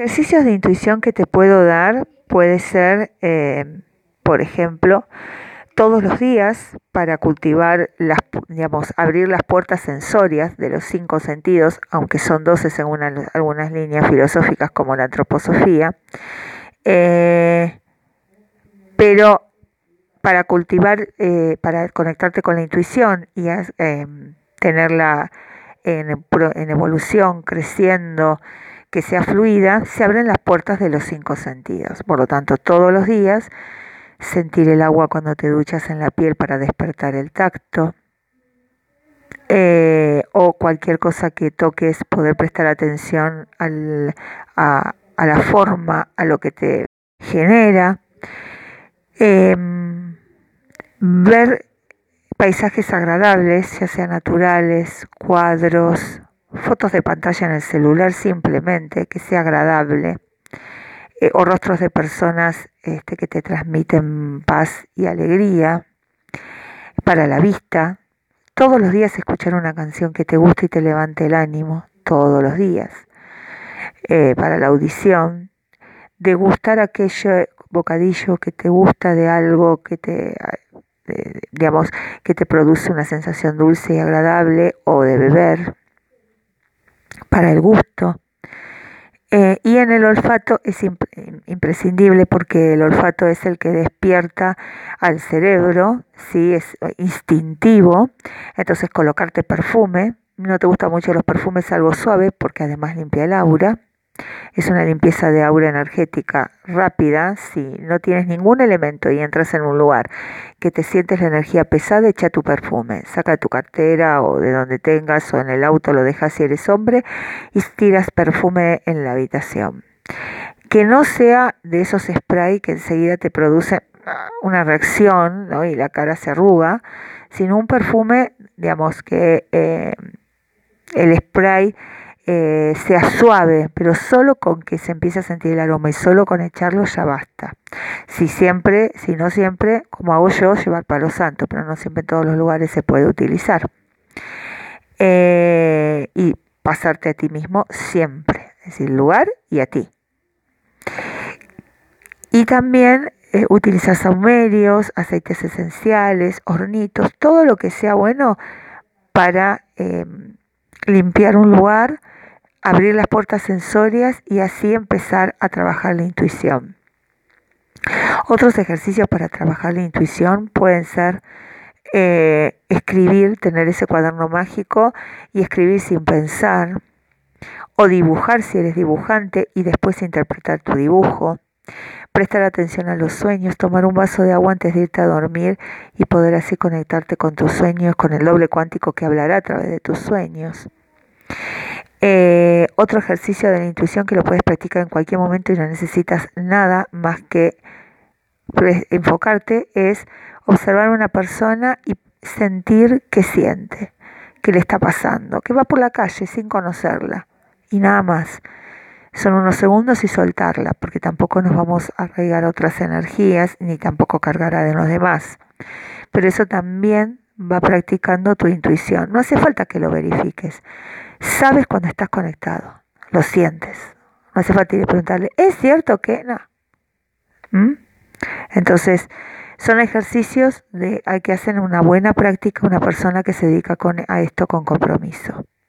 Ejercicios de intuición que te puedo dar puede ser, eh, por ejemplo, todos los días para cultivar las, digamos, abrir las puertas sensorias de los cinco sentidos, aunque son doce según algunas líneas filosóficas como la antroposofía, eh, pero para cultivar, eh, para conectarte con la intuición y tenerla en, en evolución, creciendo, que sea fluida, se abren las puertas de los cinco sentidos. Por lo tanto, todos los días sentir el agua cuando te duchas en la piel para despertar el tacto, eh, o cualquier cosa que toques, poder prestar atención al, a, la forma, a lo que te genera, em, ver paisajes agradables, ya sean naturales, cuadros, fotos de pantalla en el celular simplemente, que sea agradable, eh, o rostros de personas este, que te transmiten paz y alegría para la vista. Todos los días escuchar una canción que te guste y te levante el ánimo, todos los días. Eh, para la audición, degustar aquello bocadillo que te gusta de algo que te digamos que te produce una sensación dulce y agradable o de beber para el gusto. Eh, y en el olfato es imprescindible porque el olfato es el que despierta al cerebro, ¿sí? es instintivo. Entonces colocarte perfume, no te gustan mucho los perfumes, algo suave porque además limpia el aura. Es una limpieza de aura energética rápida. Si no tienes ningún elemento y entras en un lugar que te sientes la energía pesada, echa tu perfume. Saca tu cartera o de donde tengas o en el auto lo dejas si eres hombre y tiras perfume en la habitación. Que no sea de esos spray que enseguida te producen una reacción y la cara se arruga, sino un perfume, digamos, que eh, el spray eh, sea suave, pero solo con que se empiece a sentir el aroma y solo con echarlo ya basta. Si siempre, si no siempre, como hago yo, llevar palo santo, pero no siempre en todos los lugares se puede utilizar. Eh, y pasarte a ti mismo siempre, es decir, lugar y a ti. Y también eh, utilizar saumerios, aceites esenciales, hornitos, todo lo que sea bueno para limpiar un lugar abrir las puertas sensorias y así empezar a trabajar la intuición. Otros ejercicios para trabajar la intuición pueden ser eh, escribir, tener ese cuaderno mágico y escribir sin pensar, o dibujar si eres dibujante y después interpretar tu dibujo, prestar atención a los sueños, tomar un vaso de agua antes de irte a dormir y poder así conectarte con tus sueños, con el doble cuántico que hablará a través de tus sueños. Otro ejercicio de la intuición que lo puedes practicar en cualquier momento y no necesitas nada más que enfocarte es observar a una persona y sentir qué siente, qué le está pasando, que va por la calle sin conocerla y nada más. Son unos segundos y soltarla, porque tampoco nos vamos a arraigar otras energías ni tampoco cargará de los demás. Pero eso también va practicando tu intuición. No hace falta que lo verifiques. Sabes cuando estás conectado, lo sientes. No hace falta ir a preguntarle, ¿es cierto que no? ¿Mm? Entonces, son ejercicios de, hay que hacer una buena práctica una persona que se dedica a esto con compromiso.